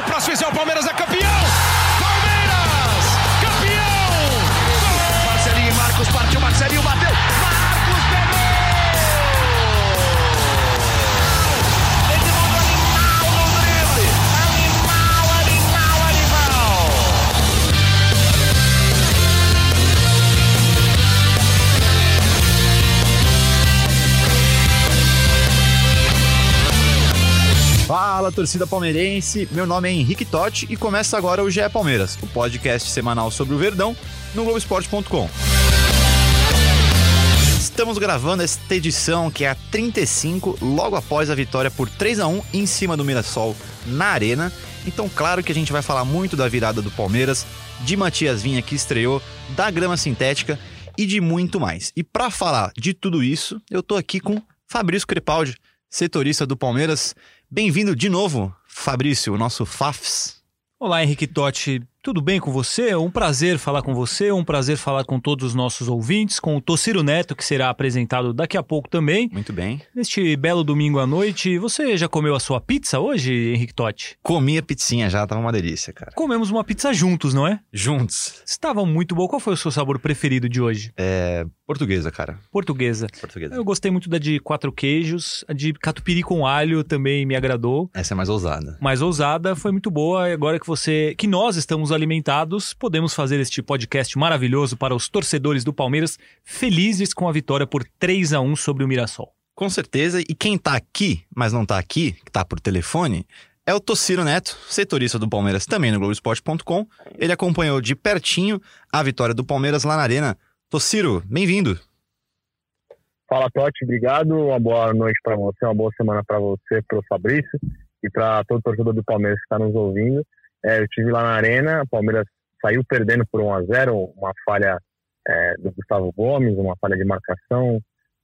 o próximo é o Palmeiras é campeão! Fala, torcida palmeirense. Meu nome é Henrique Totti e começa agora o GE Palmeiras, o podcast semanal sobre o Verdão no Globoesporte.com. Estamos gravando esta edição que é a 35, logo após a vitória por 3 a 1 em cima do Mirassol na Arena. Então, claro que a gente vai falar muito da virada do Palmeiras, de Matias Vinha que estreou, da grama sintética e de muito mais. E para falar de tudo isso, eu tô aqui com Fabrício Crepaldi, setorista do Palmeiras. Bem-vindo de novo, Fabrício, o nosso Fafs. Olá, Henrique Totti. Tudo bem com você? Um prazer falar com você, um prazer falar com todos os nossos ouvintes, com o Tociro Neto, que será apresentado daqui a pouco também. Muito bem. Neste belo domingo à noite, você já comeu a sua pizza hoje, Henrique Totti? Comi a pizzinha já, tava uma delícia, cara. Comemos uma pizza juntos, não é? Juntos. Estava muito boa. Qual foi o seu sabor preferido de hoje? É. Portuguesa, cara. Portuguesa. Portuguesa. Eu gostei muito da de quatro queijos, a de catupiry com alho também me agradou. Essa é mais ousada. mais ousada, foi muito boa. E agora que você, que nós estamos alimentados, podemos fazer este podcast maravilhoso para os torcedores do Palmeiras, felizes com a vitória por 3 a 1 sobre o Mirassol. Com certeza. E quem tá aqui, mas não tá aqui, que tá por telefone, é o Tociro Neto, setorista do Palmeiras também no Globoesporte.com. Ele acompanhou de pertinho a vitória do Palmeiras lá na Arena. Tociro, bem-vindo. Fala, Totti, obrigado. Uma boa noite para você, uma boa semana para você, para o Fabrício e para todo torcedor do Palmeiras que está nos ouvindo. É, eu estive lá na Arena, o Palmeiras saiu perdendo por 1 a 0 uma falha é, do Gustavo Gomes, uma falha de marcação.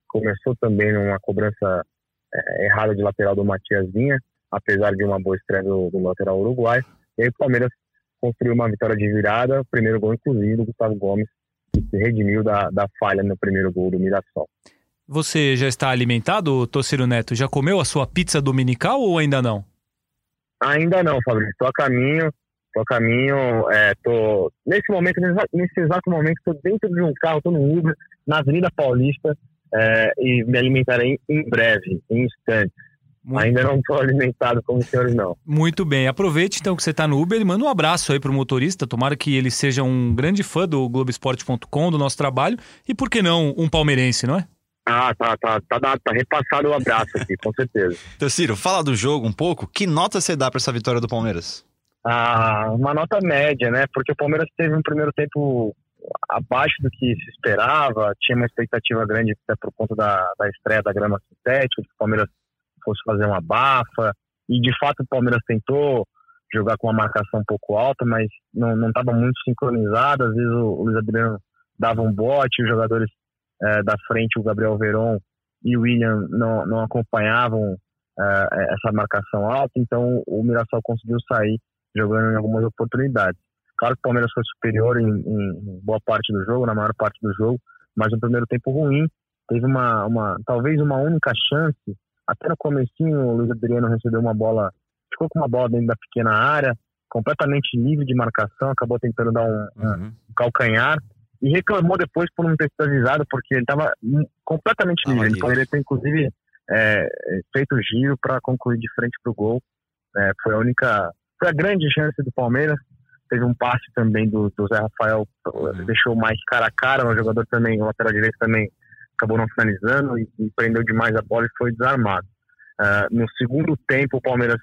Começou também numa cobrança é, errada de lateral do Matias Vinha, apesar de uma boa estreia do, do lateral uruguai. E aí o Palmeiras construiu uma vitória de virada, primeiro gol, inclusive, do Gustavo Gomes, que se redimiu da, da falha no primeiro gol do Mirassol. Você já está alimentado, Tociro Neto? Já comeu a sua pizza dominical ou ainda não? Ainda não, Fabrício. Estou a caminho, estou a caminho. É, tô, nesse momento, nesse exato momento, estou dentro de um carro, estou no Uber, na Avenida Paulista, é, e me alimentarei em breve, em instantes. Muito, Ainda não estou alimentado como os senhores, não. muito bem. Aproveite então que você está no Uber e manda um abraço aí pro motorista. Tomara que ele seja um grande fã do Globoesporte.com, do nosso trabalho. E por que não um palmeirense, não é? Ah, tá, tá, tá, tá, tá repassado o abraço aqui, com certeza. Tociro, fala do jogo um pouco. Que nota você dá para essa vitória do Palmeiras? Ah, uma nota média, né? Porque o Palmeiras teve um primeiro tempo abaixo do que se esperava, tinha uma expectativa grande até por conta da, da estreia da grama sintética, que o Palmeiras fosse fazer uma bafa, e de fato o Palmeiras tentou jogar com uma marcação um pouco alta, mas não estava muito sincronizado, às vezes o, o Luiz Adriano dava um bote, os jogadores eh, da frente, o Gabriel Veron e o William não, não acompanhavam eh, essa marcação alta, então o Mirassol conseguiu sair jogando em algumas oportunidades. Claro que o Palmeiras foi superior em, em, boa parte do jogo, na maior parte do jogo, mas no primeiro tempo ruim, teve uma, uma talvez uma única chance, até no comecinho o Luiz Adriano recebeu uma bola, ficou com uma bola dentro da pequena área, completamente livre de marcação, acabou tentando dar um, Uhum. um calcanhar e reclamou depois por não ter sido avisado, porque ele estava completamente Tava livre. Ele livre. poderia ter, inclusive, é, feito o giro para concluir de frente para o gol. É, foi a única, foi a grande chance do Palmeiras. Teve um passe também do, do Zé Rafael, Uhum. deixou mais cara a cara. O jogador também, o lateral direito também acabou não finalizando e, e prendeu demais a bola e foi desarmado. Ah, no segundo tempo, o Palmeiras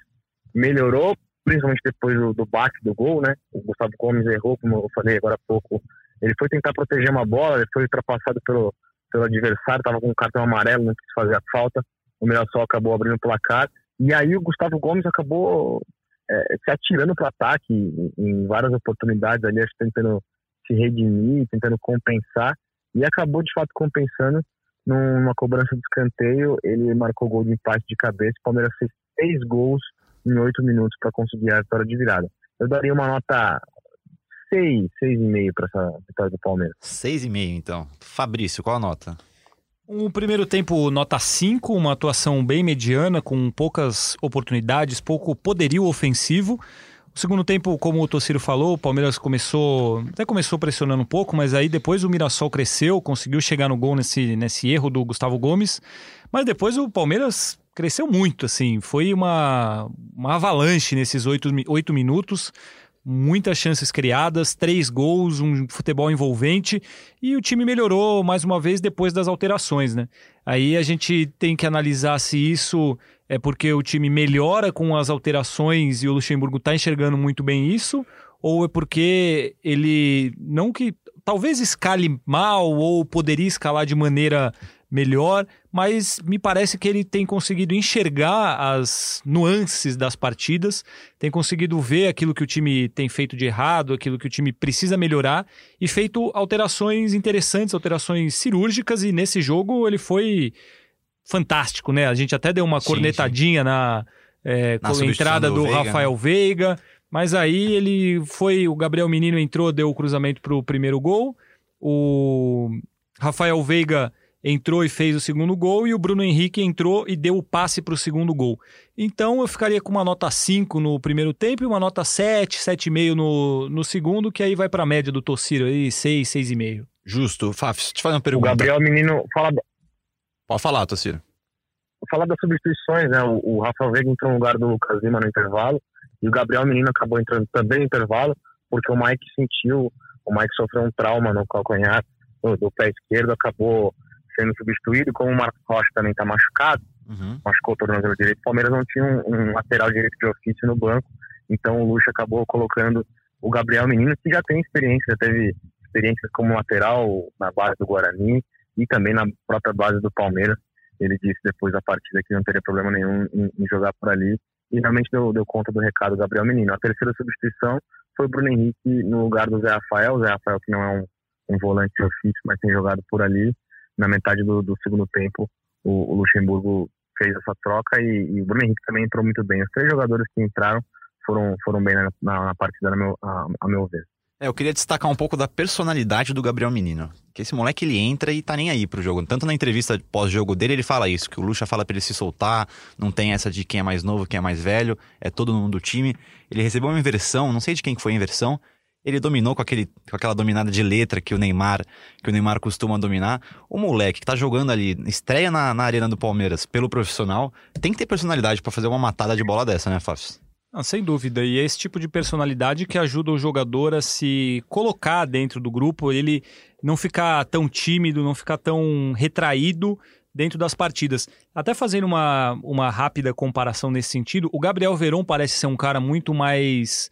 melhorou, principalmente depois do, do bate do gol, né? O Gustavo Gomes errou, como eu falei agora há pouco. Ele foi tentar proteger uma bola, ele foi ultrapassado pelo, pelo adversário, estava com um cartão amarelo, não quis fazer a falta. O Mirassol acabou abrindo o placar. E aí o Gustavo Gomes acabou é, se atirando para o ataque em, em várias oportunidades ali, acho tentando se redimir, tentando compensar. E acabou de fato compensando numa cobrança de escanteio. Ele marcou gol de empate de cabeça. O Palmeiras fez seis gols em oito minutos para conseguir a vitória de virada. Eu daria uma nota seis, seis e meio para essa vitória do Palmeiras. 6,5 então. Fabrício, qual a nota? Um primeiro tempo nota 5, uma atuação bem mediana, com poucas oportunidades, pouco poderio ofensivo. O segundo tempo, como o Tociro falou, o Palmeiras começou, até começou pressionando um pouco, mas aí depois o Mirassol cresceu, conseguiu chegar no gol nesse, nesse erro do Gustavo Gomes, mas depois o Palmeiras cresceu muito, assim, foi uma, uma avalanche nesses oito, oito minutos, muitas chances criadas, três gols, um futebol envolvente e o time melhorou mais uma vez depois das alterações, né? Aí a gente tem que analisar se isso é porque o time melhora com as alterações e o Luxemburgo está enxergando muito bem isso, ou é porque ele não que talvez escale mal ou poderia escalar de maneira melhor, mas me parece que ele tem conseguido enxergar as nuances das partidas, tem conseguido ver aquilo que o time tem feito de errado, aquilo que o time precisa melhorar e feito alterações interessantes, alterações cirúrgicas e nesse jogo ele foi fantástico, né? A gente até deu uma sim, cornetadinha sim. na, é, na entrada do, do Veiga, Rafael né? Veiga, mas aí ele foi, o Gabriel Menino entrou, deu o cruzamento para o primeiro gol, o Rafael Veiga entrou e fez o segundo gol, e o Bruno Henrique entrou e deu o passe para o segundo gol. Então eu ficaria com uma nota 5 no primeiro tempo e uma nota 7, 7,5 no, no segundo, que aí vai para a média do Tociro aí, 6, 6,5. Justo. Faf, te fazer uma pergunta. O Gabriel Menino fala. Pode falar, Tociro. Falar das substituições, né? O, o Rafael Veiga entrou no lugar do Lucas Lima no intervalo, e o Gabriel Menino acabou entrando também no intervalo, porque o Mike sentiu, o Mike sofreu um trauma no calcanhar do, do pé esquerdo, acabou sendo substituído, como o Marcos Rocha também está machucado, uhum. machucou o tornozelo direito, o Palmeiras não tinha um, um, lateral direito de ofício no banco, então o Lucha acabou colocando o Gabriel Menino, que já tem experiência, já teve experiências como lateral na base do Guarani e também na própria base do Palmeiras. Ele disse depois da partida que não teria problema nenhum em, em jogar por ali e realmente deu, deu conta do recado Gabriel Menino. A terceira substituição foi o Bruno Henrique no lugar do Zé Rafael, o Zé Rafael que não é um, um volante de ofício, mas tem jogado por ali na metade do, do segundo tempo, o, o, Luxemburgo fez essa troca e, e, o Bruno Henrique também entrou muito bem. Os três jogadores que entraram foram, foram bem na, na, na partida, a meu, a, a meu ver. É, eu queria destacar um pouco da personalidade do Gabriel Menino. Que esse moleque ele entra e tá nem aí pro jogo. Tanto na entrevista pós-jogo dele, ele fala isso, que o Lucha fala para ele se soltar, não tem essa de quem é mais novo, quem é mais velho, é todo mundo do time. Ele recebeu uma inversão, não sei de quem foi a inversão, ele dominou com, aquele, com aquela dominada de letra que o Neymar que o Neymar costuma dominar. O moleque que tá jogando ali, estreia na, na arena do Palmeiras pelo profissional, tem que ter personalidade para fazer uma matada de bola dessa, né, Fábio? Ah, sem dúvida. E é esse tipo de personalidade que ajuda o jogador a se colocar dentro do grupo, ele não ficar tão tímido, não ficar tão retraído dentro das partidas. Até fazendo uma, uma rápida comparação nesse sentido, o Gabriel Verón parece ser um cara muito mais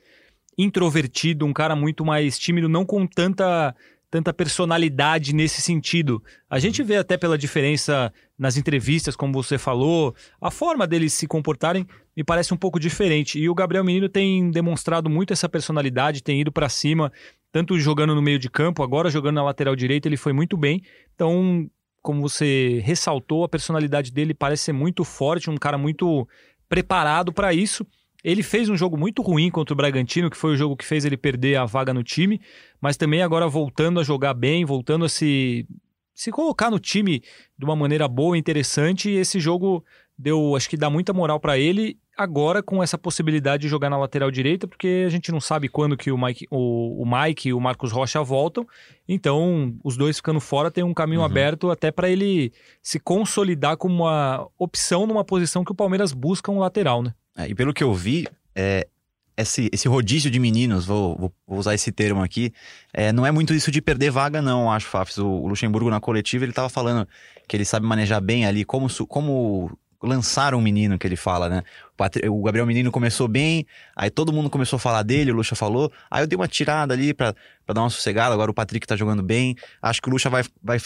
introvertido, um cara muito mais tímido, não com tanta tanta personalidade nesse sentido. A gente vê até pela diferença nas entrevistas, como você falou, a forma deles se comportarem me parece um pouco diferente. E o Gabriel Menino tem demonstrado muito essa personalidade, tem ido para cima, tanto jogando no meio de campo, agora jogando na lateral direita, ele foi muito bem. Então, como você ressaltou, a personalidade dele parece ser muito forte, um cara muito preparado para isso. Ele fez um jogo muito ruim contra o Bragantino, que foi o jogo que fez ele perder a vaga no time, mas também agora voltando a jogar bem, voltando a se, se colocar no time de uma maneira boa e interessante. E esse jogo deu, acho que dá muita moral para ele. Agora com essa possibilidade de jogar na lateral direita, porque a gente não sabe quando que o Mike, o, o Mike e o Marcos Rocha voltam. Então, os dois ficando fora tem um caminho uhum. aberto até para ele se consolidar como uma opção numa posição que o Palmeiras busca um lateral, né? É, e pelo que eu vi, é, esse, esse rodízio de meninos, vou, vou, vou usar esse termo aqui, é, não é muito isso de perder vaga, não, acho, Fafs. O, o Luxemburgo na coletiva, ele tava falando que ele sabe manejar bem ali como, como lançar um menino, que ele fala, né? O, Gabriel Menino começou bem, aí todo mundo começou a falar dele, o Luxa falou, aí eu dei uma tirada ali pra dar uma sossegada, agora o Patrick tá jogando bem, acho que o Luxa vai, vai,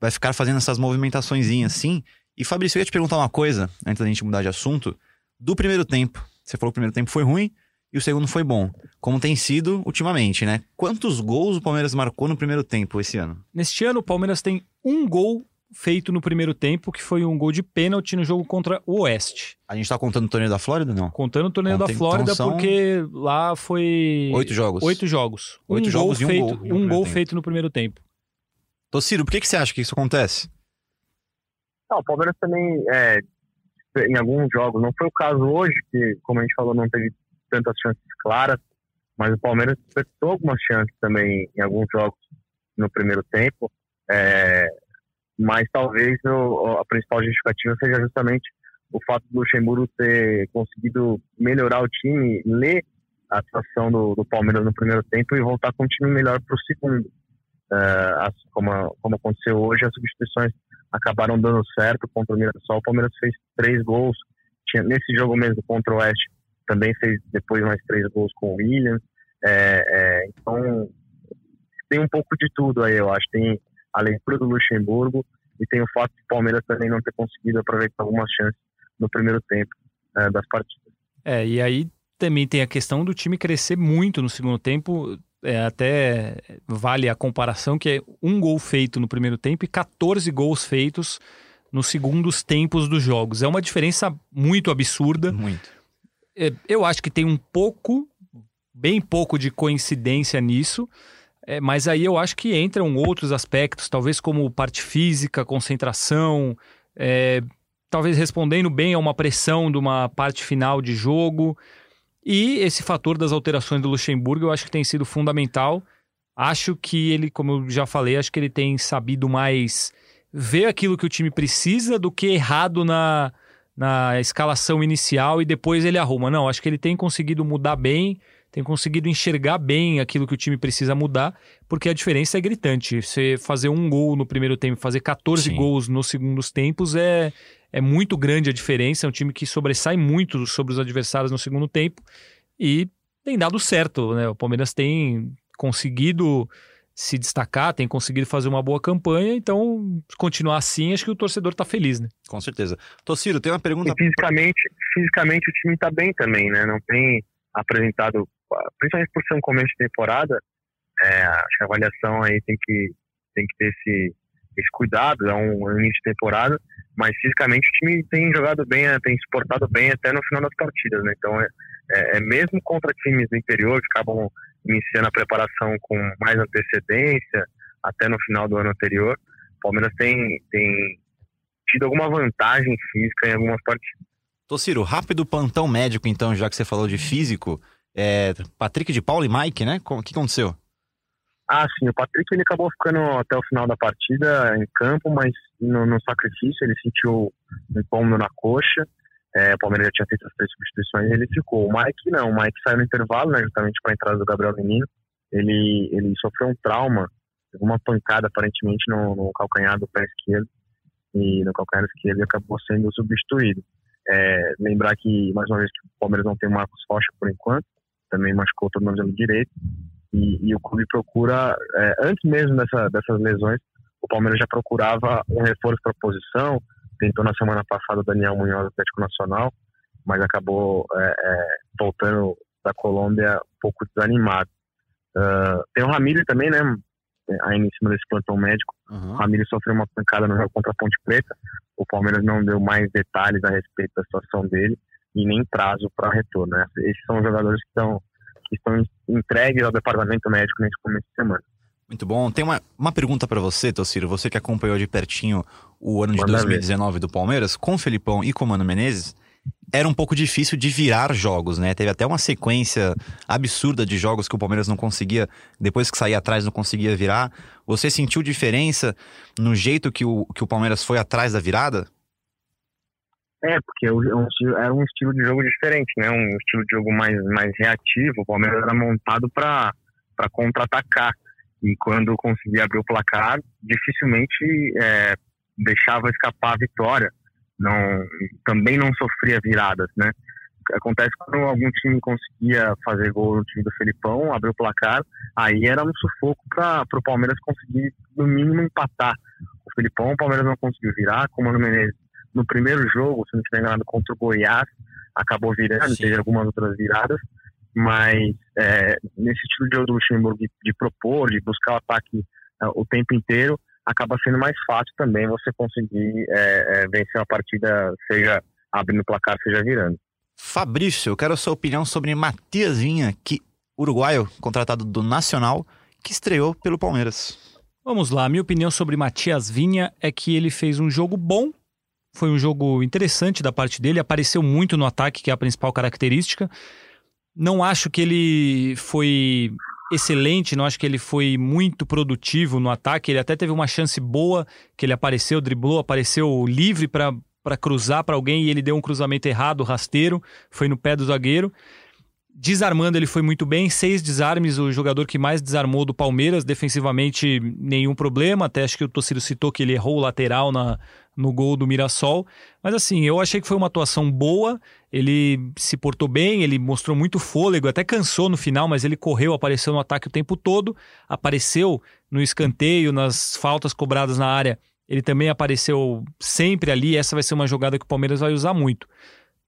vai ficar fazendo essas movimentações assim. E Fabrício, eu ia te perguntar uma coisa, antes da gente mudar de assunto do primeiro tempo. Você falou que o primeiro tempo foi ruim e o segundo foi bom, como tem sido ultimamente, né? Quantos gols o Palmeiras marcou no primeiro tempo esse ano? Neste ano, o Palmeiras tem um gol feito no primeiro tempo, que foi um gol de pênalti no jogo contra o Oeste. A gente tá contando o torneio da Flórida, não? Contando o torneio da Flórida, então são... porque lá foi. Oito jogos. Oito jogos. Oito um jogos gol e um gol. gol. Um gol feito no primeiro tempo. Tociro, por que, que você acha que isso acontece? Não, o Palmeiras também é, em alguns jogos. Não foi o caso hoje, que, como a gente falou, não teve tantas chances claras, mas o Palmeiras despertou algumas chances também em alguns jogos no primeiro tempo. É, mas talvez o, a principal justificativa seja justamente o fato do Luxemburgo ter conseguido melhorar o time, ler a atuação do, do Palmeiras no primeiro tempo e voltar com um time melhor para o segundo. Uh, como, como aconteceu hoje, as substituições acabaram dando certo contra o Mirassol. O Palmeiras fez três gols. Tinha, nesse jogo mesmo contra o Oeste, também fez depois mais três gols com o Williams. É, é, então, tem um pouco de tudo aí, eu acho. Tem a leitura do Luxemburgo e tem o fato de o Palmeiras também não ter conseguido aproveitar algumas chances no primeiro tempo é, das partidas. É, e aí também tem a questão do time crescer muito no segundo tempo. É, até vale a comparação que é um gol feito no primeiro tempo e 14 gols feitos nos segundos tempos dos jogos. É uma diferença muito absurda. Muito. É, eu acho que tem um pouco, bem pouco de coincidência nisso. É, mas aí eu acho que entram outros aspectos, talvez como parte física, concentração, é, talvez respondendo bem a uma pressão de uma parte final de jogo. E esse fator das alterações do Luxemburgo eu acho que tem sido fundamental. Acho que ele, como eu já falei, acho que ele tem sabido mais ver aquilo que o time precisa do que errado na, na escalação inicial e depois ele arruma. Não, acho que ele tem conseguido mudar bem tem conseguido enxergar bem aquilo que o time precisa mudar, porque a diferença é gritante. Você fazer um gol no primeiro tempo, fazer 14 Sim. gols nos segundos tempos é, é muito grande a diferença. É um time que sobressai muito sobre os adversários no segundo tempo e tem dado certo. Né? O Palmeiras tem conseguido se destacar, tem conseguido fazer uma boa campanha, então continuar assim, acho que o torcedor está feliz, né? Com certeza. Tociro, tem uma pergunta. E fisicamente, fisicamente o time está bem também, né? Não tem apresentado principalmente por ser um começo de temporada, é, acho que a avaliação aí tem que, tem que ter esse, esse cuidado, é um, um início de temporada, mas fisicamente o time tem jogado bem, é, tem exportado bem até no final das partidas, né? Então é, é, é, mesmo contra times do interior que acabam iniciando a preparação com mais antecedência, até no final do ano anterior, o Palmeiras tem, tem tido alguma vantagem física em algumas partidas. Tociro, rápido plantão médico então, já que você falou de físico, é, Patrick de Paulo e Mike, né? O que aconteceu? Ah, sim, o Patrick ele acabou ficando até o final da partida em campo, mas no, no sacrifício ele sentiu um incômodo na coxa. É, o Palmeiras já tinha feito as três substituições ele ficou. O Mike não, o Mike saiu no intervalo, né, justamente para a entrada do Gabriel Menino. Ele, ele sofreu um trauma, uma pancada aparentemente no, no calcanhar do pé esquerdo e no calcanhar esquerdo ele acabou sendo substituído. É, lembrar que, mais uma vez, que o Palmeiras não tem o Marcos Rocha por enquanto, também machucou o tornozelo direito. E, e, o clube procura, é, antes mesmo dessa, dessas lesões, o Palmeiras já procurava um reforço para a posição. Tentou na semana passada o Daniel Munhoz do Atlético Nacional, mas acabou é, é, voltando da Colômbia um pouco desanimado. Uh, tem o Ramiro também, né? Ainda em cima desse plantão médico. Uhum. O Ramiro sofreu uma pancada no jogo contra a Ponte Preta. O Palmeiras não deu mais detalhes a respeito da situação dele e nem prazo para retorno. Né? Esses são jogadores que estão, que estão entregues ao departamento médico nesse começo de semana. Muito bom. Tem uma, uma pergunta para você, Tociro. Você que acompanhou de pertinho o ano de Manda 2019 ver. do Palmeiras, com o Felipão e com o Mano Menezes, era um pouco difícil de virar jogos, né? Teve até uma sequência absurda de jogos que o Palmeiras não conseguia, depois que saía atrás, não conseguia virar. Você sentiu diferença no jeito que o, que o Palmeiras foi atrás da virada? É, porque era um estilo de jogo diferente, né? Um estilo de jogo mais, mais reativo. O Palmeiras era montado para contra-atacar. E quando conseguia abrir o placar, dificilmente é, deixava escapar a vitória. Não, também não sofria viradas, né? Acontece quando algum time conseguia fazer gol no time do Felipão, abrir o placar, aí era um sufoco para o Palmeiras conseguir, no mínimo, empatar. O Felipão, o Palmeiras não conseguiu virar, como o Mano Menezes no primeiro jogo, se não estiver enganado, contra o Goiás, acabou virando, Sim. teve algumas outras viradas, mas é, nesse estilo de jogo do Luxemburgo de, de propor, de buscar o ataque uh, o tempo inteiro, acaba sendo mais fácil também você conseguir é, é, vencer uma partida, seja abrindo o placar, seja virando. Fabrício, eu quero a sua opinião sobre Matias Vinha, que uruguaio, contratado do Nacional, que estreou pelo Palmeiras. Vamos lá, minha opinião sobre Matias Vinha é que ele fez um jogo bom foi um jogo interessante da parte dele, apareceu muito no ataque, que é a principal característica. Não acho que ele foi excelente, não acho que ele foi muito produtivo no ataque. Ele até teve uma chance boa, que ele apareceu, driblou, apareceu livre para cruzar para alguém e ele deu um cruzamento errado, rasteiro, foi no pé do zagueiro. Desarmando, ele foi muito bem. Seis desarmes, o jogador que mais desarmou do Palmeiras. Defensivamente, nenhum problema. Até acho que o Tociro citou que ele errou o lateral na, no gol do Mirassol. Mas assim, eu achei que foi uma atuação boa. Ele se portou bem, ele mostrou muito fôlego, até cansou no final, mas ele correu, apareceu no ataque o tempo todo. Apareceu no escanteio, nas faltas cobradas na área. Ele também apareceu sempre ali. Essa vai ser uma jogada que o Palmeiras vai usar muito.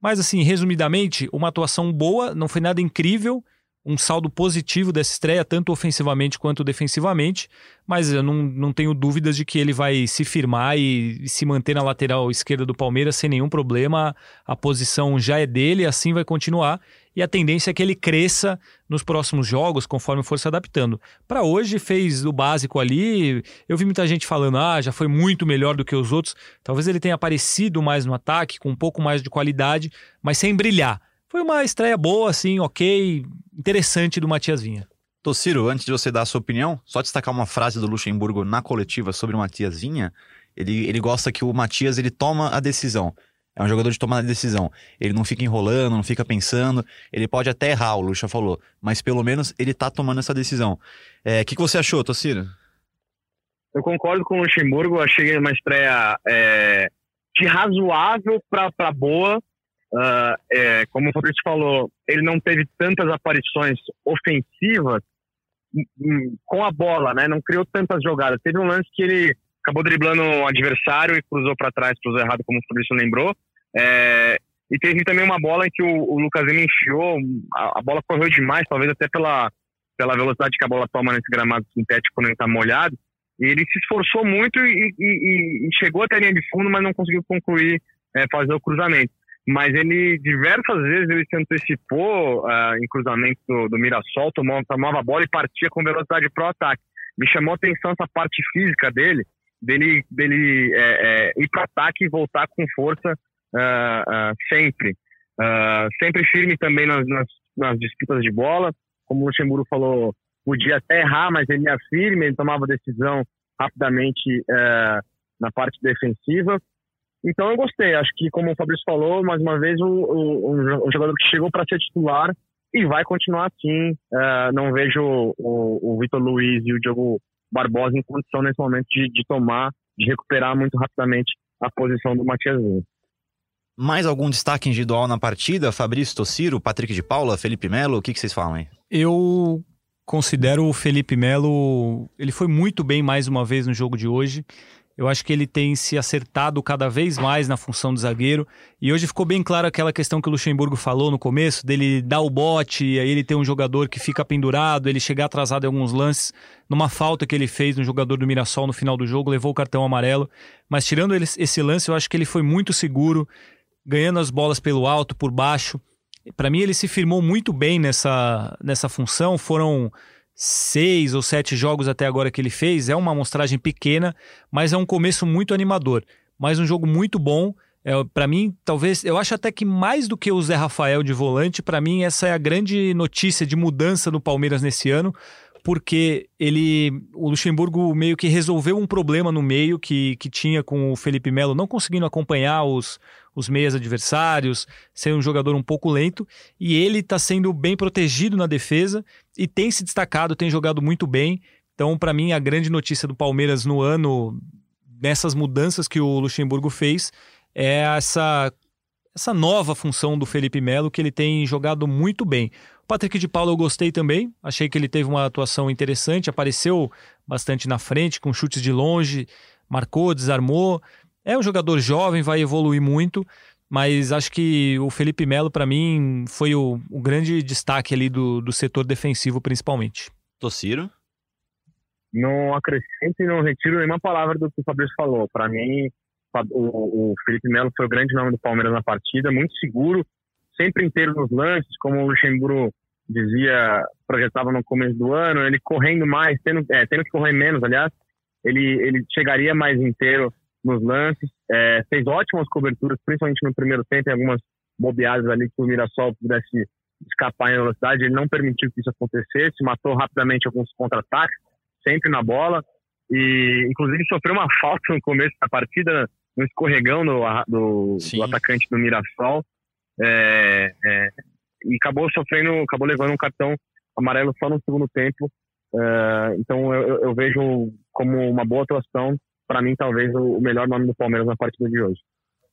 Mas, assim, resumidamente, uma atuação boa, não foi nada incrível, um saldo positivo dessa estreia, tanto ofensivamente quanto defensivamente, mas eu não, não tenho dúvidas de que ele vai se firmar e, se manter na lateral esquerda do Palmeiras sem nenhum problema. A posição já é dele, assim vai continuar. E a tendência é que ele cresça nos próximos jogos, conforme for se adaptando. Para hoje, fez o básico ali. Eu vi muita gente falando, ah, já foi muito melhor do que os outros. Talvez ele tenha aparecido mais no ataque, com um pouco mais de qualidade, mas sem brilhar. Foi uma estreia boa, assim, ok, interessante do Matias Vinha. Tociro, antes de você dar a sua opinião, só destacar uma frase do Luxemburgo na coletiva sobre o Matias Vinha. Ele, ele gosta que o Matias ele toma a decisão. É um jogador de tomar a decisão. Ele não fica enrolando, não fica pensando. Ele pode até errar, o Luxa falou. Mas pelo menos ele tá tomando essa decisão. O é, que, que você achou, Tociro? Eu concordo com o Luxemburgo. Achei uma estreia é, de razoável para boa. Uh, é, como o Fabrício falou, ele não teve tantas aparições ofensivas com a bola, né? Não criou tantas jogadas. Teve um lance que ele acabou driblando o adversário e cruzou para trás, cruzou errado, como o Fabrício lembrou. É, e teve também uma bola em que o, o Lucas Lima enfiou, a, a, bola correu demais, talvez até pela, pela velocidade que a bola toma nesse gramado sintético quando ele está molhado. E ele se esforçou muito e, e, e, chegou até a linha de fundo, mas não conseguiu concluir, é, fazer o cruzamento mas ele diversas vezes ele se antecipou uh, em cruzamento do, do Mirassol, tomava, tomava a bola e partia com velocidade pro ataque. Me chamou a atenção essa parte física dele, dele, dele é, é, ir para ataque e voltar com força uh, uh, sempre. sempre firme também nas, nas, nas, disputas de bola. Como o Luxemburgo falou, podia até errar, mas ele ia firme, ele tomava decisão rapidamente na parte defensiva. Então eu gostei. Acho que, como o Fabrício falou, mais uma vez, um, um, um jogador que chegou para ser titular e vai continuar assim. Uh, não vejo o, o Vitor Luiz e o Diogo Barbosa em condição nesse momento de, de tomar, de recuperar muito rapidamente a posição do Matias Mais algum destaque individual na partida? Fabrício Tossiro, Patrick de Paula, Felipe Melo, o que, que vocês falam aí? Eu considero o Felipe Melo, ele foi muito bem mais uma vez no jogo de hoje. Eu acho que ele tem se acertado cada vez mais na função de zagueiro. E hoje ficou bem claro aquela questão que o Luxemburgo falou no começo, dele dar o bote, e aí ele tem um jogador que fica pendurado, ele chegar atrasado em alguns lances. Numa falta que ele fez no jogador do Mirassol no final do jogo, levou o cartão amarelo. Mas tirando esse lance, eu acho que ele foi muito seguro, ganhando as bolas pelo alto, por baixo. Para mim, ele se firmou muito bem nessa, nessa função. Foram seis ou sete jogos até agora que ele fez. É uma amostragem pequena, mas é um começo muito animador. Mas um jogo muito bom. É, para mim, talvez, eu acho até que mais do que o Zé Rafael de volante, para mim essa é a grande notícia de mudança no Palmeiras nesse ano, porque ele, o Luxemburgo meio que resolveu um problema no meio que, que tinha com o Felipe Melo, não conseguindo acompanhar os, os meias adversários, ser um jogador um pouco lento, e ele está sendo bem protegido na defesa e tem se destacado, tem jogado muito bem. Então, para mim, a grande notícia do Palmeiras no ano, nessas mudanças que o Luxemburgo fez, é essa essa nova função do Felipe Melo, que ele tem jogado muito bem. Patrick de Paulo eu gostei também, achei que ele teve uma atuação interessante, apareceu bastante na frente, com chutes de longe, marcou, desarmou. É um jogador jovem, vai evoluir muito, mas acho que o Felipe Melo, para mim, foi o, o, grande destaque ali do, do setor defensivo, principalmente. Tociro? Não acrescento e não retiro nenhuma palavra do que o Fabrício falou. Para mim, o, o Felipe Melo foi o grande nome do Palmeiras na partida, muito seguro, sempre inteiro nos lances, como o Luxemburgo dizia, projetava no começo do ano, ele correndo mais, tendo, é, tendo que correr menos, aliás, ele, ele chegaria mais inteiro nos lances, é, fez ótimas coberturas, principalmente no primeiro tempo, em algumas bobeadas ali que o Mirassol pudesse escapar em velocidade, ele não permitiu que isso acontecesse, matou rapidamente alguns contra-ataques, sempre na bola, e inclusive sofreu uma falta no começo da partida, no escorregão do, do, do atacante do Mirassol, é, é, e acabou sofrendo, acabou levando um cartão amarelo só no segundo tempo. É, então eu, eu, vejo como uma boa atuação, para mim talvez o melhor nome do Palmeiras na partida de hoje.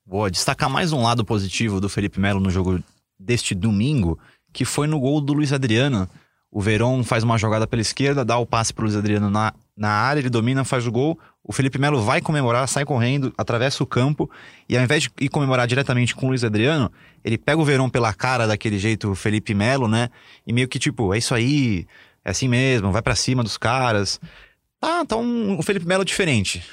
Boa, destacar mais um lado positivo do Felipe Melo no jogo deste domingo, que foi no gol do Luiz Adriano. O Verón faz uma jogada pela esquerda, dá o passe para o Luiz Adriano na, na área, ele domina, faz o gol. O Felipe Melo vai comemorar, sai correndo, atravessa o campo e ao invés de ir comemorar diretamente com o Luiz Adriano, ele pega o Verón pela cara daquele jeito Felipe Melo, né? E meio que tipo, é isso aí, é assim mesmo, vai para cima dos caras. Tá, tá um, um Felipe Melo diferente.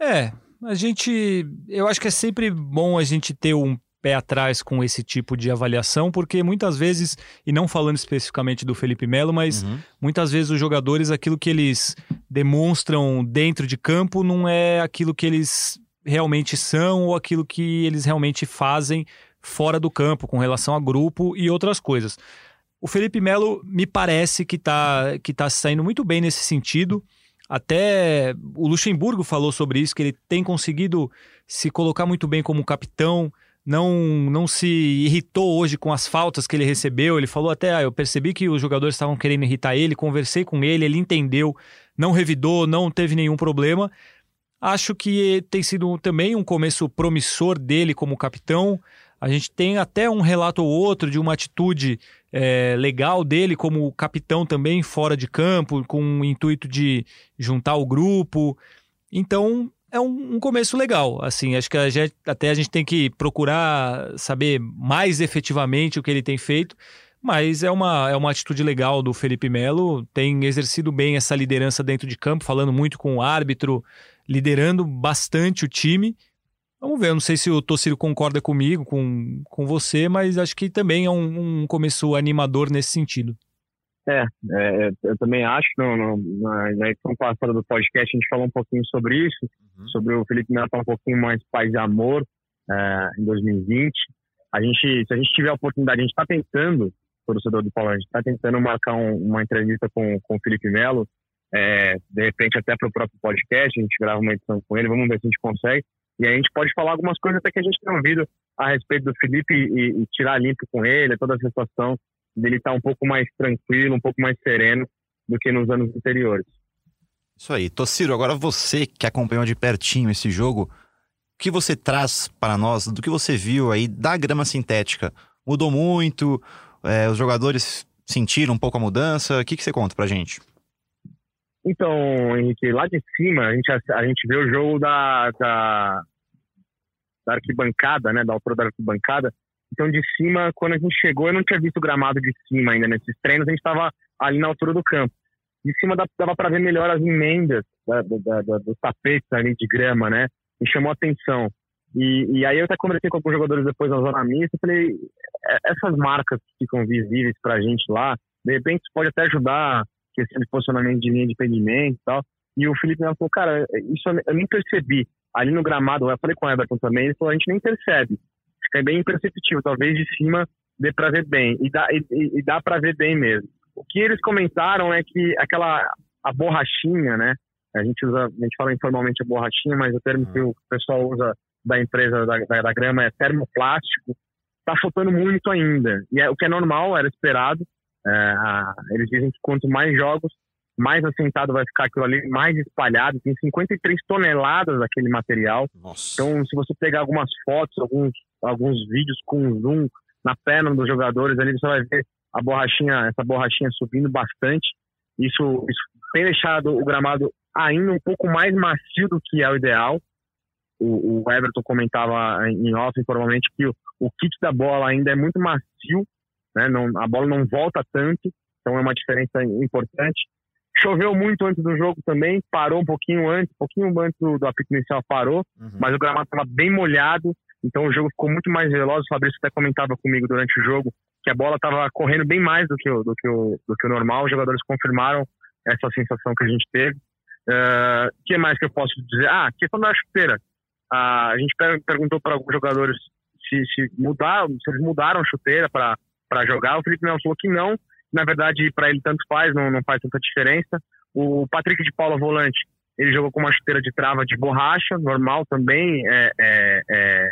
É, a gente. Eu acho que é sempre bom a gente ter um pé atrás com esse tipo de avaliação, porque muitas vezes, e não falando especificamente do Felipe Melo, mas uhum. muitas vezes os jogadores, aquilo que eles demonstram dentro de campo não é aquilo que eles realmente são ou aquilo que eles realmente fazem fora do campo, com relação a grupo e outras coisas. O Felipe Melo me parece que está que tá saindo muito bem nesse sentido. Até o Luxemburgo falou sobre isso, que ele tem conseguido se colocar muito bem como capitão, não, não se irritou hoje com as faltas que ele recebeu. Ele falou até, ah, eu percebi que os jogadores estavam querendo irritar ele, conversei com ele, ele entendeu, não revidou, não teve nenhum problema. Acho que tem sido também um começo promissor dele como capitão. A gente tem até um relato ou outro de uma atitude é, legal dele como capitão também fora de campo, com o intuito de juntar o grupo. Então, é um, um, começo legal. Assim, acho que a gente, até a gente tem que procurar saber mais efetivamente o que ele tem feito. Mas é uma, é uma atitude legal do Felipe Melo, tem exercido bem essa liderança dentro de campo, falando muito com o árbitro, liderando bastante o time. Vamos ver, eu não sei se o Tociro concorda comigo, com, com você, mas acho que também é um, um começo animador nesse sentido. É, é, eu também acho. No, no, na, na edição passada do podcast a gente falou um pouquinho sobre isso, uhum. sobre o Felipe Melo estar um pouquinho mais paz e amor é, em 2020. A gente, se a gente tiver a oportunidade, a gente está tentando, torcedor do gente está tentando marcar um, uma entrevista com, com o Felipe Melo, é, de repente até para o próprio podcast, a gente grava uma edição com ele, vamos ver se a gente consegue. E a gente pode falar algumas coisas até que a gente tem ouvido a respeito do Felipe e, e tirar limpo com ele, toda a situação dele estar tá um pouco mais tranquilo, um pouco mais sereno do que nos anos anteriores. Isso aí. Tociro, agora você que acompanhou de pertinho esse jogo, o que você traz para nós do que você viu aí da grama sintética? Mudou muito? É, os jogadores sentiram um pouco a mudança? O que, que você conta pra gente? Então, Henrique, lá de cima a gente, a gente vê o jogo da, da, da arquibancada, né, da altura da arquibancada, então, de cima, quando a gente chegou, eu não tinha visto o gramado de cima ainda nesses treinos, a gente estava ali na altura do campo. De cima dava para ver melhor as emendas da, da, da, dos tapetes ali de grama, né? Me chamou a atenção. E, e aí eu até conversei com alguns jogadores depois na zona mista, falei, é, essas marcas que ficam visíveis para a gente lá, de repente pode até ajudar questão de posicionamento de linha de pendimento e tal. E o Felipe me falou, cara, isso eu nem percebi. Ali no gramado, eu falei com o Everton também, ele falou, a gente nem percebe é bem imperceptível. Talvez de cima dê para ver bem. E dá, e, e dá para ver bem mesmo. O que eles comentaram é que aquela a borrachinha, né? A gente usa, a gente fala informalmente a borrachinha, mas o termo que o pessoal usa da empresa da, da, da grama é termoplástico. Está faltando muito ainda. E é, o que é normal, era esperado. É, a, eles dizem que quanto mais jogos, mais assentado vai ficar aquilo ali, mais espalhado. Tem 53 toneladas daquele material. Nossa. Então, se você pegar algumas fotos, alguns, alguns vídeos com zoom na perna dos jogadores, ali você vai ver a borrachinha, essa borrachinha subindo bastante. Isso, isso tem deixado o gramado ainda um pouco mais macio do que é o ideal. O, o Everton comentava em off informalmente que o, o kit da bola ainda é muito macio, né? não, a bola não volta tanto, então é uma diferença importante. Choveu muito antes do jogo também, parou um pouquinho antes, um pouquinho antes do, do apito inicial parou, uhum. mas o gramado estava bem molhado, então o jogo ficou muito mais veloz. O Fabrício até comentava comigo durante o jogo que a bola estava correndo bem mais do que, o, do, que o, do que o normal. Os jogadores confirmaram essa sensação que a gente teve. O uh, que mais que eu posso dizer? Ah, questão da chuteira. Uh, a gente perguntou para alguns jogadores se, se, mudar, se eles mudaram a chuteira para para jogar. O Felipe Melo falou que não. Na verdade, para ele tanto faz, não, não faz tanta diferença. O Patrick de Paula Volante, ele jogou com uma chuteira de trava de borracha, normal também. É, é, é,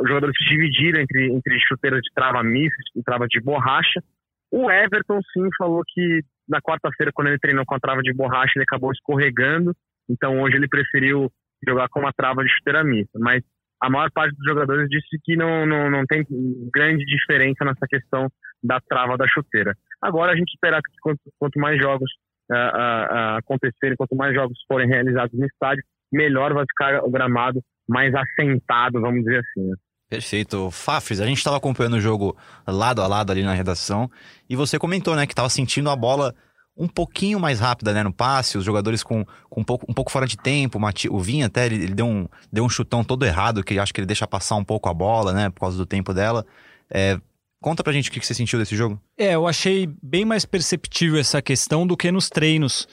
os jogadores se dividiram entre, entre chuteiras de trava mista e trava de borracha. O Everton, sim, falou que na quarta-feira, quando ele treinou com a trava de borracha, ele acabou escorregando. Então, hoje ele preferiu jogar com uma trava de chuteira mista. Mas a maior parte dos jogadores disse que não, não, não tem grande diferença nessa questão da trava da chuteira. Agora a gente espera que quanto, quanto mais jogos uh, uh, acontecerem, quanto mais jogos forem realizados no estádio, melhor vai ficar o gramado mais assentado, vamos dizer assim. Né? Perfeito. Fafis, a gente estava acompanhando o jogo lado a lado ali na redação e você comentou, né, que estava sentindo a bola um pouquinho mais rápida, né, no passe, os jogadores com, com um, pouco, um pouco fora de tempo, o Vinha até, ele, ele, deu, um, deu um chutão todo errado, que acho que ele deixa passar um pouco a bola, né, por causa do tempo dela. É, conta pra gente o que você sentiu desse jogo. É, eu achei bem mais perceptível essa questão do que nos treinos.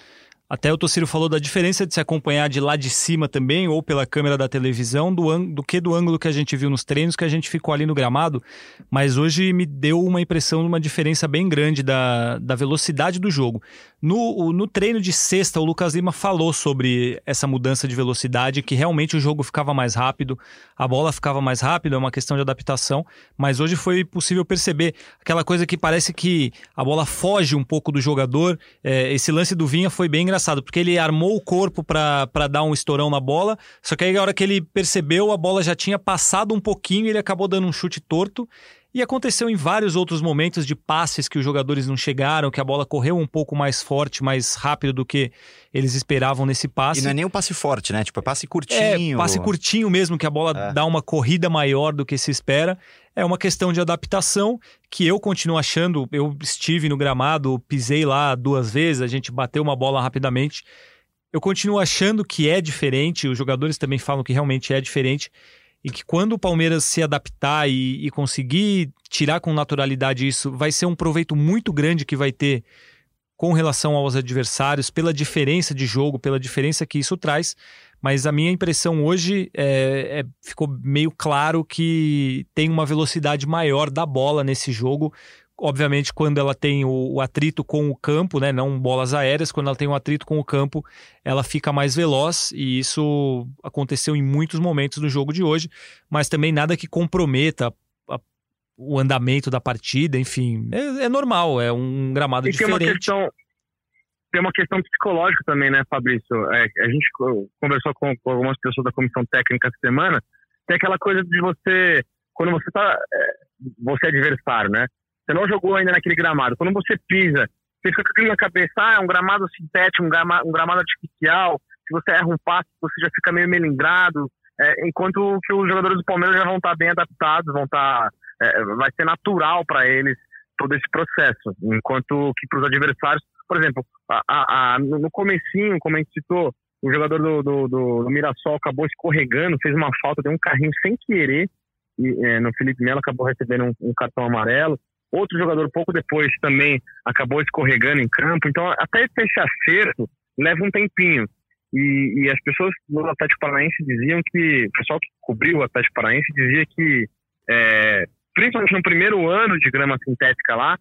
Até o Tociro falou da diferença de se acompanhar de lá de cima também, ou pela câmera da televisão, do, do que do ângulo que a gente viu nos treinos, que a gente ficou ali no gramado. Mas hoje me deu uma impressão de uma diferença bem grande da, da velocidade do jogo. No, no treino de sexta, o Lucas Lima falou sobre essa mudança de velocidade, que realmente o jogo ficava mais rápido, a bola ficava mais rápida, é uma questão de adaptação. Mas hoje foi possível perceber aquela coisa que parece que a bola foge um pouco do jogador. É, esse lance do Vinha foi bem engraçado engraçado, porque ele armou o corpo para dar um estourão na bola, só que aí a hora que ele percebeu, a bola já tinha passado um pouquinho e ele acabou dando um chute torto. E aconteceu em vários outros momentos de passes que os jogadores não chegaram, que a bola correu um pouco mais forte, mais rápido do que eles esperavam nesse passe. E não é nem um passe forte, né? Tipo, é passe curtinho. É, passe curtinho mesmo, que a bola é. dá uma corrida maior do que se espera. É uma questão de adaptação que eu continuo achando. Eu estive no gramado, pisei lá duas vezes, a gente bateu uma bola rapidamente. Eu continuo achando que é diferente, os jogadores também falam que realmente é diferente e que quando o Palmeiras se adaptar e, e, conseguir tirar com naturalidade isso, vai ser um proveito muito grande que vai ter com relação aos adversários, pela diferença de jogo, pela diferença que isso traz. Mas a minha impressão hoje é, é, ficou meio claro que tem uma velocidade maior da bola nesse jogo, obviamente, quando ela tem o, o, atrito com o campo, né, não bolas aéreas, quando ela tem o um atrito com o campo, ela fica mais veloz e isso aconteceu em muitos momentos do jogo de hoje, mas também nada que comprometa a, o andamento da partida, enfim, é, é, normal, é um gramado e diferente. Tem uma questão, tem uma questão psicológica também, né, Fabrício? É, a gente conversou com, algumas pessoas da comissão técnica essa semana, tem aquela coisa de você, quando você tá, é, você é adversário, né? Você não jogou ainda naquele gramado. Quando você pisa, você fica com aquilo na cabeça, ah, é um gramado sintético, um gramado, um gramado artificial. Se você erra um passo, você já fica meio melindrado. É, enquanto que os jogadores do Palmeiras já vão estar bem adaptados, vão estar, é, vai ser natural para eles todo esse processo. Enquanto que para os adversários, por exemplo, a, a, a, no comecinho, como a gente citou, o jogador do, do, do, do, Mirassol acabou escorregando, fez uma falta, deu um carrinho sem querer e, é, no Felipe Melo, acabou recebendo um, um cartão amarelo. Outro jogador, pouco depois, também acabou escorregando em campo. Então, até esse acerto leva um tempinho. E, e, as pessoas do Atlético Paranaense diziam que, o pessoal que cobriu o Atlético Paranaense dizia que, é, principalmente no primeiro ano de grama sintética lá,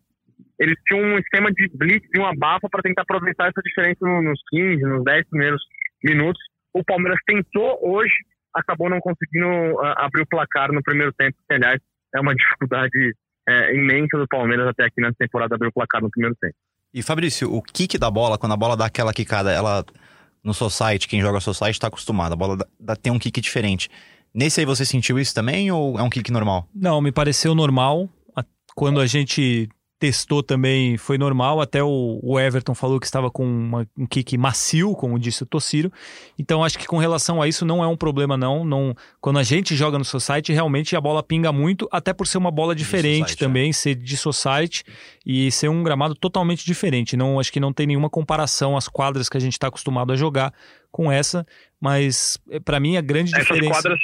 eles tinham um esquema de blitz e uma bafa para tentar aproveitar essa diferença nos 15, nos 10 primeiros minutos. O Palmeiras tentou hoje, acabou não conseguindo uh, abrir o placar no primeiro tempo, que, aliás, é uma dificuldade é, imensa do Palmeiras até aqui nessa temporada abrir o placar no primeiro tempo. E Fabrício, o kick da bola, quando a bola dá aquela quicada, ela no society, quem joga society está acostumado, a bola dá, tem um kick diferente. Nesse aí você sentiu isso também ou é um kick normal? Não, me pareceu normal. Quando a gente testou também foi normal, até o, o Everton falou que estava com uma, um kick macio, como disse o Tociro. Então acho que com relação a isso não é um problema não, não quando a gente joga no society, realmente a bola pinga muito, até por ser uma bola diferente society, também, é. ser de society e ser um gramado totalmente diferente. Não acho que não tem nenhuma comparação às quadras que a gente está acostumado a jogar com essa, mas eh, para mim a grande Essas diferença quadras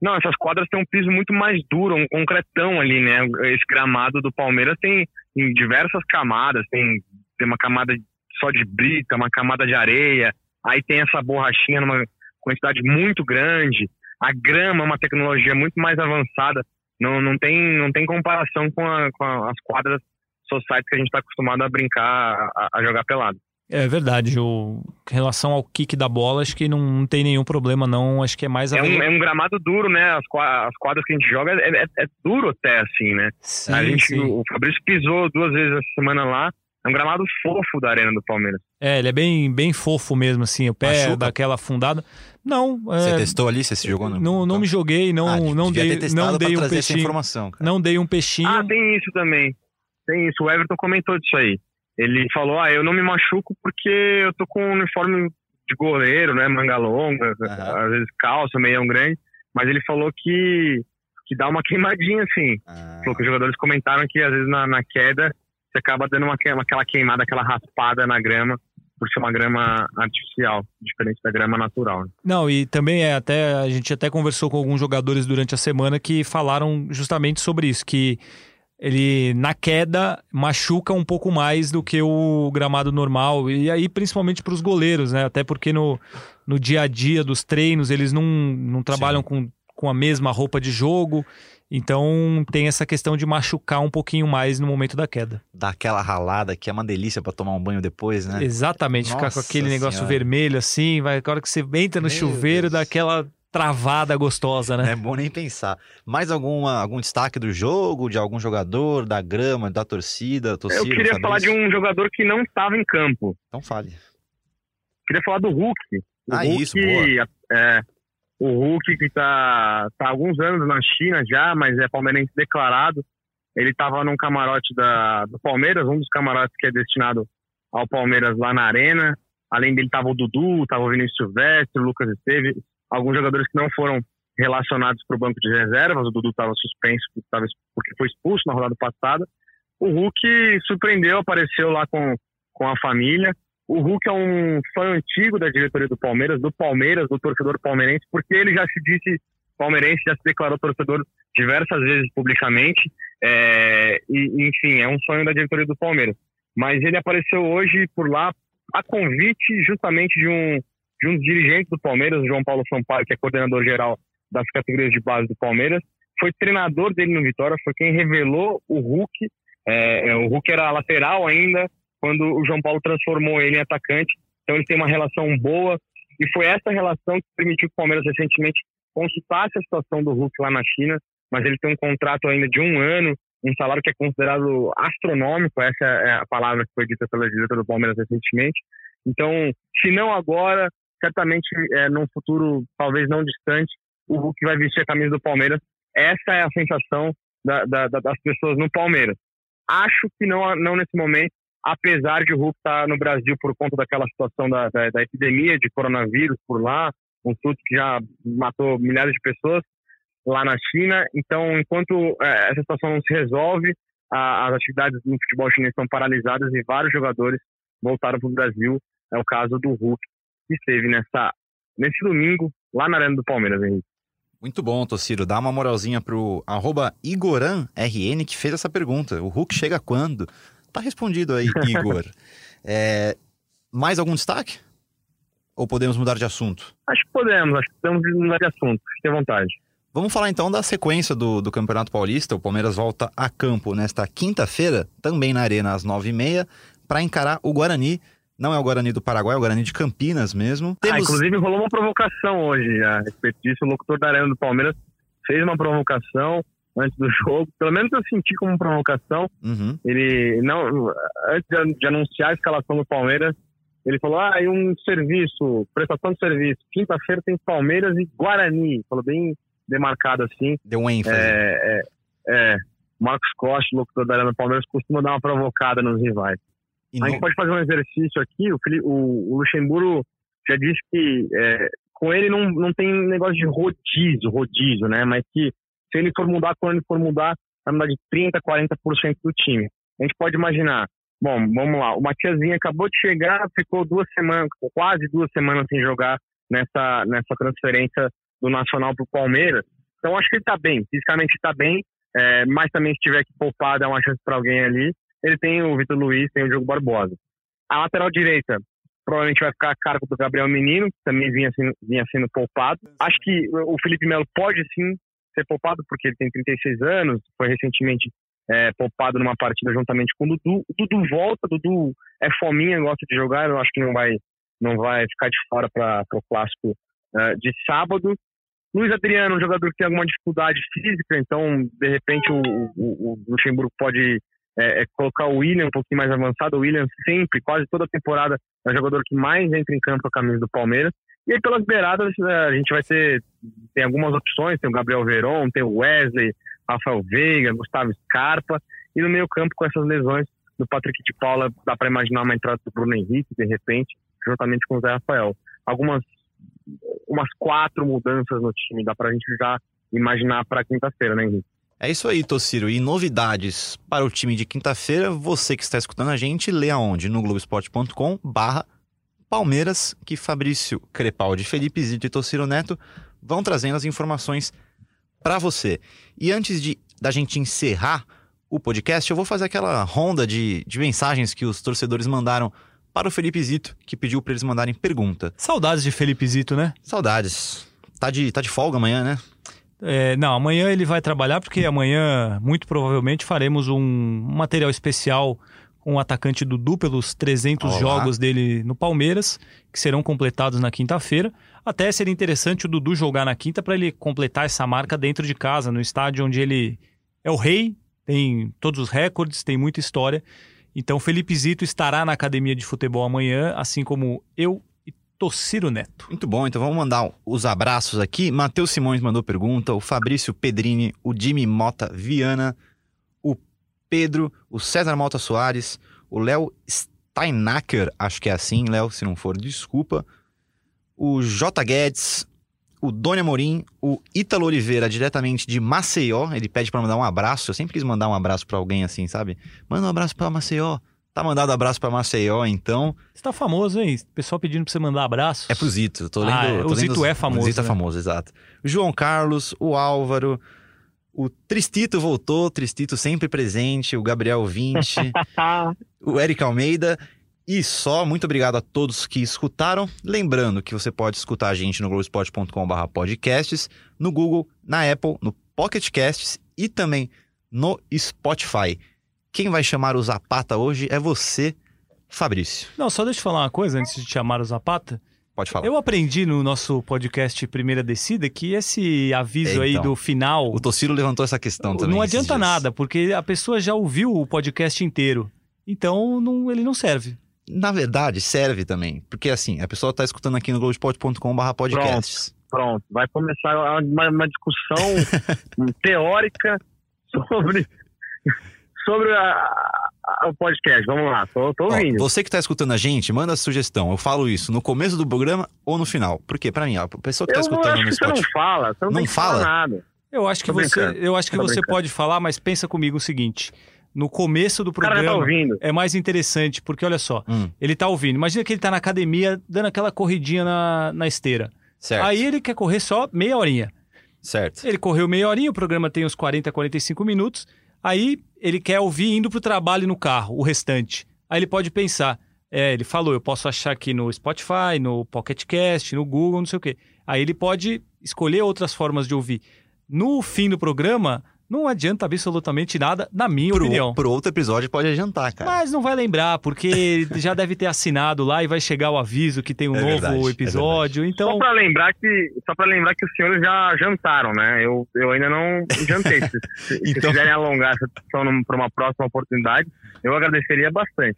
não, essas quadras têm um piso muito mais duro, um concretão ali, né? Esse gramado do Palmeiras tem em diversas camadas, tem, tem uma camada só de brita, uma camada de areia, aí tem essa borrachinha numa quantidade muito grande, a grama é uma tecnologia muito mais avançada. não, não, tem, não tem comparação com, a, com as quadras sociais que a gente está acostumado a brincar, a, a jogar pelado. É verdade. O, em relação ao kick da bola, acho que não, não tem nenhum problema, não. Acho que é mais a. É um, é um gramado duro, né? As, as quadras que a gente joga é, é, é duro até, assim, né? Sim, a gente, sim. O Fabrício pisou duas vezes essa semana lá. É um gramado fofo da Arena do Palmeiras. É, ele é bem, bem fofo mesmo, assim. O pé Machuca? daquela afundada. Não. Você é, testou ali? Você se jogou no. não, não me joguei, não, Ah, não dei, não dei um peixinho. informação, cara. Não dei um peixinho. Ah, tem isso também. Tem isso. O Everton comentou disso aí. Ele falou: ah, eu não me machuco porque eu tô com um uniforme de goleiro, né? Manga longa, Aham. às vezes calça, meião grande. Mas ele falou que, que dá uma queimadinha, assim. Ah, Falou que os jogadores comentaram que às vezes na, na queda você acaba dando uma, que- aquela queimada, aquela raspada na grama, por ser uma grama artificial, diferente da grama natural. né? Não, e também é até a gente até conversou com alguns jogadores durante a semana que falaram justamente sobre isso, que ele na queda machuca um pouco mais do que o gramado normal e aí principalmente para os goleiros, né? Até porque no, no dia a dia dos treinos eles não, não trabalham com, com a mesma roupa de jogo, então tem essa questão de machucar um pouquinho mais no momento da queda. Dá aquela ralada que é uma delícia pra tomar um banho depois, né? Exatamente, ficar com Nossa aquele negócio Senhora. vermelho assim, vai, a hora que você entra no Meu chuveiro, Deus. dá aquela travada gostosa, Não né? é bom nem pensar. Mais alguma, algum destaque do jogo, de algum jogador, da grama, da torcida, torcida? Eu queria falar de um jogador que não estava em campo. Então fale. Queria falar do Hulk. O Ah, Hulk, isso, boa. É, o Hulk que tá, tá há alguns anos na China já, mas é palmeirense declarado. Ele estava num camarote da, do Palmeiras, um dos camarotes que é destinado ao Palmeiras lá na Arena. Além dele tava o Dudu, tava o Vinícius Silvestre, o Lucas Esteves, alguns jogadores que não foram relacionados para o banco de reservas. O Dudu estava suspenso porque, foi expulso na rodada passada. O Hulk surpreendeu, apareceu lá com, com a família. O Hulk é um fã antigo da diretoria do Palmeiras, do Palmeiras, do torcedor palmeirense, porque ele já se disse palmeirense, já se declarou torcedor diversas vezes publicamente. É, e, enfim, é um sonho da diretoria do Palmeiras. Mas ele apareceu hoje por lá a convite justamente de um, de um dos dirigentes do Palmeiras, o João Paulo Sampaio, que é coordenador geral das categorias de base do Palmeiras. Foi treinador dele no Vitória, foi quem revelou o Hulk. É, é, o Hulk era lateral ainda, quando o João Paulo transformou ele em atacante. Então ele tem uma relação boa. E foi essa relação que permitiu que o Palmeiras recentemente consultasse a situação do Hulk lá na China. Mas ele tem um contrato ainda de um ano, um salário que é considerado astronômico. Essa é a palavra que foi dita pela diretora do Palmeiras recentemente. Então, se não agora, certamente é, num futuro talvez não distante, o Hulk vai vestir a camisa do Palmeiras. Essa é a sensação da, da, da, das pessoas no Palmeiras. Acho que não, não nesse momento, apesar de o Hulk estar no Brasil por conta daquela situação da, da, da epidemia de coronavírus por lá, um surto que já matou milhares de pessoas lá na China. Então, enquanto é, essa situação não se resolve, a, as atividades no futebol chinês estão paralisadas e vários jogadores voltaram para o Brasil. É o caso do Hulk, esteve nessa, nesse domingo lá na Arena do Palmeiras, Henrique. Muito bom, Tociro. Dá uma moralzinha pro arroba IgoranRN que fez essa pergunta. O Hulk chega quando? Tá respondido aí, Igor. É, mais algum destaque? Ou podemos mudar de assunto? Acho que podemos, acho que podemos mudar de assunto. Fique à vontade. Vamos falar então da sequência do, do Campeonato Paulista. O Palmeiras volta a campo nesta quinta-feira, também na Arena, às nove e meia, para encarar o Guarani. Não é o Guarani do Paraguai, é o Guarani de Campinas mesmo. Ah, inclusive rolou uma provocação hoje a respeito disso. O locutor da Arena do Palmeiras fez uma provocação antes do jogo. Pelo menos eu senti como provocação. Uhum. Ele, não, antes de, de anunciar a escalação do Palmeiras, ele falou: ah, e um serviço, prestação de serviço. Quinta-feira tem Palmeiras e Guarani. Falou bem demarcado assim. Deu um ênfase. É, é, é. Marcos Costa, locutor da Arena do Palmeiras, costuma dar uma provocada nos rivais. E A gente pode fazer um exercício aqui. O, o- Luxemburgo já disse que é, com ele não, não tem negócio de rodízio, rodízio, né? Mas que se ele for mudar, quando ele for mudar, vai mudar de 30%, 40% do time. A gente pode imaginar. Bom, vamos lá. O Matiazinho acabou de chegar, ficou duas semanas, quase duas semanas sem jogar nessa, nessa transferência do Nacional para o Palmeiras. Então acho que ele está bem, fisicamente está bem, é, mas também se tiver que poupar, dar uma chance para alguém ali. Ele tem o Vitor Luiz, tem o Diogo Barbosa. A lateral direita provavelmente vai ficar a cargo do Gabriel Menino, que também vinha sendo, vinha sendo poupado. Acho que o Felipe Melo pode sim ser poupado porque ele tem 36 anos, foi recentemente é, poupado numa partida juntamente com o Dudu. O Dudu volta, o Dudu é fominha, gosta de jogar, eu acho que não vai, não vai ficar de fora para o clássico uh, de sábado. Luiz Adriano, um jogador que tem alguma dificuldade física, então de repente o, o, o Luxemburgo pode é, é, colocar o William um pouquinho mais avançado. O William sempre, quase toda temporada, é o jogador que mais entra em campo a camisa do Palmeiras. E aí pelas beiradas é, a gente vai ter tem algumas opções, tem o Gabriel Veron, tem o Wesley, Rafael Veiga, Gustavo Scarpa, e no meio campo com essas lesões do Patrick de Paula, dá para imaginar uma entrada do Bruno Henrique, de repente, juntamente com o Zé Rafael. Algumas umas quatro mudanças no time, dá para a gente já imaginar para quinta-feira, né, Henrique? É isso aí, Tociro. E novidades para o time de quinta-feira, você que está escutando a gente, lê aonde? No globesport.com barra Palmeiras, que Fabrício Crepaldi, Felipe Zito e Tociro Neto vão trazendo as informações para você. E antes de da gente encerrar o podcast, eu vou fazer aquela ronda de, de mensagens que os torcedores mandaram para o Felipe Zito, que pediu para eles mandarem pergunta. Saudades de Felipe Zito, né? Saudades. Tá de, tá de folga amanhã, né? É, não, amanhã ele vai trabalhar porque amanhã, muito provavelmente, faremos um material especial com o atacante Dudu pelos 300 Olá. jogos dele no Palmeiras, que serão completados na quinta-feira. Até seria interessante o Dudu jogar na quinta para ele completar essa marca dentro de casa, no estádio onde ele é o rei, tem todos os recordes, tem muita história. Então, Felipe Zito estará na academia de futebol amanhã, assim como eu Tociro Neto. Muito bom, então vamos mandar os abraços aqui. Matheus Simões mandou pergunta, o Fabrício Pedrini, o Jimmy Mota Viana, o Pedro, o César Mota Soares, o Léo Steinacker, acho que é assim, Léo, se não for, desculpa. O J. Guedes, o Doni Amorim, o Ítalo Oliveira, diretamente de Maceió. Ele pede para mandar um abraço. Eu sempre quis mandar um abraço para alguém assim, sabe? Manda um abraço para Maceió. Tá mandado abraço pra Maceió, então. Você tá famoso, hein? Pessoal pedindo pra você mandar abraço. É pro Zito, tô lendo. Ah, tô o Zito lendo, é famoso. O Zito é né? é famoso, exato. O João Carlos, o Álvaro, o Tristito voltou, Tristito sempre presente, o Gabriel Vinte, o Eric Almeida. E só, muito obrigado a todos que escutaram. Lembrando que você pode escutar a gente no globesport.com.br podcasts, no Google, na Apple, no Pocket Casts e também no Spotify. Quem vai chamar o Zapata hoje é você, Fabrício. Não, só deixa eu falar uma coisa antes de chamar o Zapata. Pode falar. Eu aprendi no nosso podcast Primeira Descida que esse aviso É, aí então. do final. O Tociro levantou essa questão também. Não adianta dias. nada, porque a pessoa já ouviu o podcast inteiro. Então não- ele não serve. Na verdade, serve também. Porque assim, a pessoa tá escutando aqui no globesport.com.br podcasts. Pronto, vai começar uma, uma discussão teórica sobre, sobre a- a- o podcast. Vamos lá, tô, tô Ó, ouvindo. você que tá escutando a gente, manda a sugestão. Eu falo isso no começo do programa ou no final. Porque pra mim, ó, a pessoa que tá eu escutando acho no que você não Spotify. fala, você não, Não fala? nada. Eu acho que Tô você, eu acho que Tô você brincando. pode falar, mas pensa comigo o seguinte: no começo do tá programa ouvindo. é mais interessante, porque olha só, Hum, ele tá ouvindo. Imagina que ele tá na academia dando aquela corridinha na, na esteira. certo. Aí ele quer correr só meia horinha. Certo. Ele correu meia horinha, o programa tem uns 40, 45 minutos. Aí ele quer ouvir indo pro trabalho no carro, o restante. Aí ele pode pensar, é, ele falou, eu posso achar aqui no Spotify, no Pocket Cast, no Google, não sei o quê. Aí ele pode escolher outras formas de ouvir. No fim do programa, não adianta absolutamente nada, na minha opinião. Pro, pro outro episódio pode adiantar, cara. Mas não vai lembrar, porque já deve ter assinado lá e vai chegar o aviso que tem um É novo verdade, é episódio. Só então, pra lembrar que só para lembrar que os senhores já jantaram, né? Eu, eu ainda não jantei. Se, se Então- quiserem alongar essa discussão para uma próxima oportunidade, eu agradeceria bastante.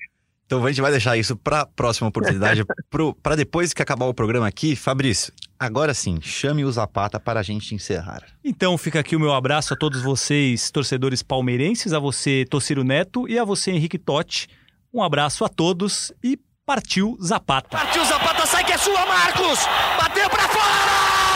Então a gente vai deixar isso pra próxima oportunidade, pro, pra depois que acabar o programa aqui. Fabrício, agora sim, chame o Zapata para a gente encerrar. Então fica aqui o meu abraço a todos vocês, torcedores palmeirenses, a você, Tociro Neto, e a você, Henrique Totti. Um abraço a todos e partiu Zapata. Partiu Zapata, sai que é sua, Marcos! Bateu pra fora!